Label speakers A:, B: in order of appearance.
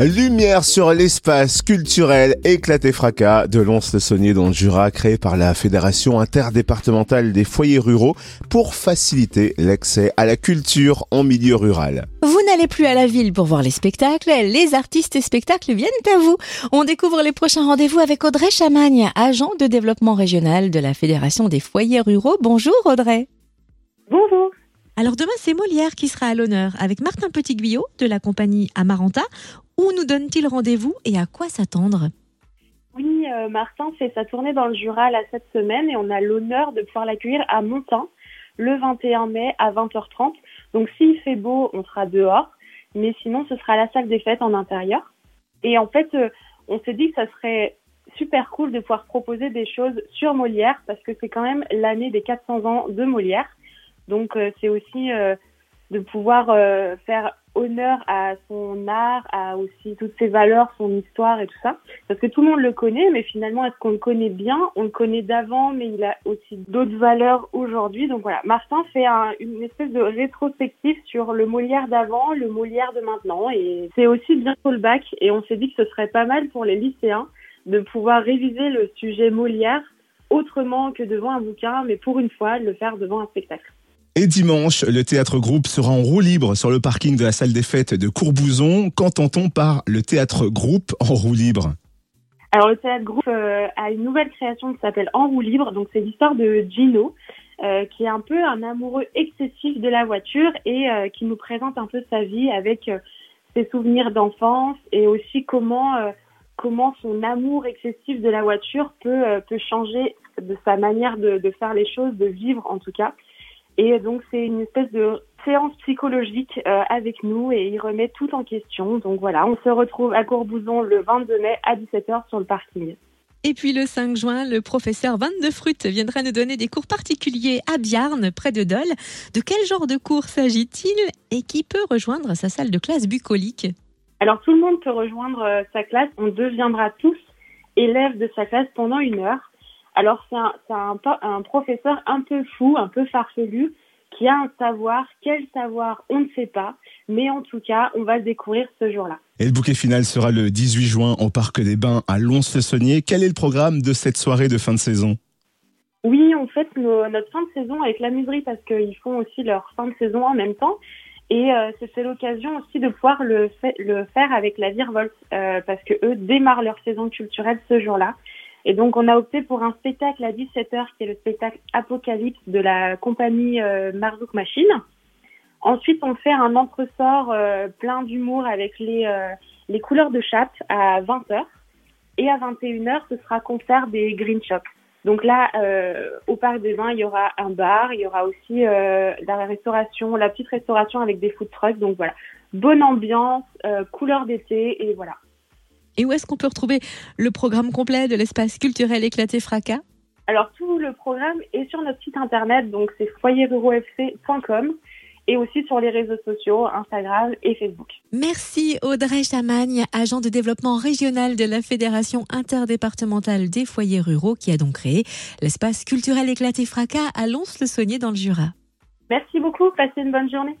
A: Lumière sur l'espace culturel éclaté fracas de Lons-le-Saunier dans le Jura, créé par la Fédération interdépartementale des foyers ruraux pour faciliter l'accès à la culture en milieu rural.
B: Vous n'allez plus à la ville pour voir les spectacles, les artistes et spectacles viennent à vous. On découvre les prochains rendez-vous avec Audrey Chamagne, agent de développement régional de la Fédération des foyers ruraux. Bonjour Audrey.
C: Bonjour.
B: Alors demain, c'est Molière qui sera à l'honneur avec Martin Petit-Guyot de la compagnie Amaranta. Où nous donne-t-il rendez-vous et à quoi s'attendre?
C: Oui, euh, Martin fait sa tournée dans le Jura là, cette semaine et on a l'honneur de pouvoir l'accueillir à Montin le 21 mai à 20h30. Donc s'il fait beau, on sera dehors, mais sinon ce sera la salle des fêtes en intérieur. Et en fait, euh, on s'est dit que ça serait super cool de pouvoir proposer des choses sur Molière parce que c'est quand même l'année des 400 ans de Molière. Donc euh, c'est aussi de pouvoir faire honneur à son art, à aussi toutes ses valeurs, son histoire et tout ça. Parce que tout le monde le connaît, mais finalement, est-ce qu'on le connaît bien? On le connaît d'avant, mais il a aussi d'autres valeurs aujourd'hui. Donc voilà, Martin fait une espèce de rétrospective sur le Molière d'avant, le Molière de maintenant. Et c'est aussi bientôt le bac. Et on s'est dit que ce serait pas mal pour les lycéens de pouvoir réviser le sujet Molière autrement que devant un bouquin, mais pour une fois, le faire devant un spectacle.
A: Et dimanche, le théâtre groupe sera en roue libre sur le parking de la salle des fêtes de Courbouzon. Qu'entend-on par le théâtre groupe en roue libre?
C: Alors le théâtre groupe euh, a une nouvelle création qui s'appelle En roue libre. Donc c'est l'histoire de Gino, euh, qui est un peu un amoureux excessif de la voiture et euh, qui nous présente un peu sa vie avec ses souvenirs d'enfance et aussi comment comment son amour excessif de la voiture peut peut changer de sa manière de, de faire les choses, de vivre en tout cas. Et donc c'est une espèce de séance psychologique euh, avec nous et il remet tout en question. Donc voilà, on se retrouve à Courbouzon le 22 mai à 17h sur le parking.
B: Et puis le 5 juin, le professeur Van de Frut viendra nous donner des cours particuliers à Biarn, près de Dole. De quel genre de cours s'agit-il et qui peut rejoindre sa salle de classe bucolique?
C: Alors tout le monde peut rejoindre euh, sa classe. On deviendra tous élèves de sa classe pendant une heure. Alors c'est un, un, professeur un peu fou, un peu farfelu, qui a un savoir. Quel savoir, on ne sait pas. Mais en tout cas, on va le découvrir ce jour-là.
A: Et le bouquet final sera le 18 juin au Parc des Bains à Lons-le-Saunier. Quel est le programme de cette soirée de fin de saison?
C: Oui, on fait notre fin de saison avec la muserie parce qu'ils font aussi leur fin de saison en même temps. Et euh, c'est l'occasion aussi de pouvoir le, le, faire avec la Virvolt euh, parce que eux démarrent leur saison culturelle ce jour-là. Et donc, on a opté pour un spectacle à 17h, qui est le spectacle Apocalypse de la compagnie euh, Marzouk Machine. Ensuite, on fait un entresort euh, plein d'humour avec les, euh, les couleurs de chatte à 20h. Et à 21h, ce sera concert des Green Shop. Donc là, euh, au Parc des Vins, il y aura un bar, il y aura aussi la restauration, la petite restauration avec des food trucks. Donc voilà, bonne ambiance, couleur d'été et voilà.
B: Et où est-ce qu'on peut retrouver le programme complet de l'espace culturel éclaté fracas?
C: Alors tout le programme est sur notre site internet, donc c'est foyerurofc.com et aussi sur les réseaux sociaux, Instagram et Facebook.
B: Merci Audrey Chamagne, agent de développement régional de la Fédération interdépartementale des foyers ruraux qui a donc créé l'espace culturel éclaté fracas à Lons-le-Saunier dans le Jura.
C: Merci beaucoup, passez une bonne journée.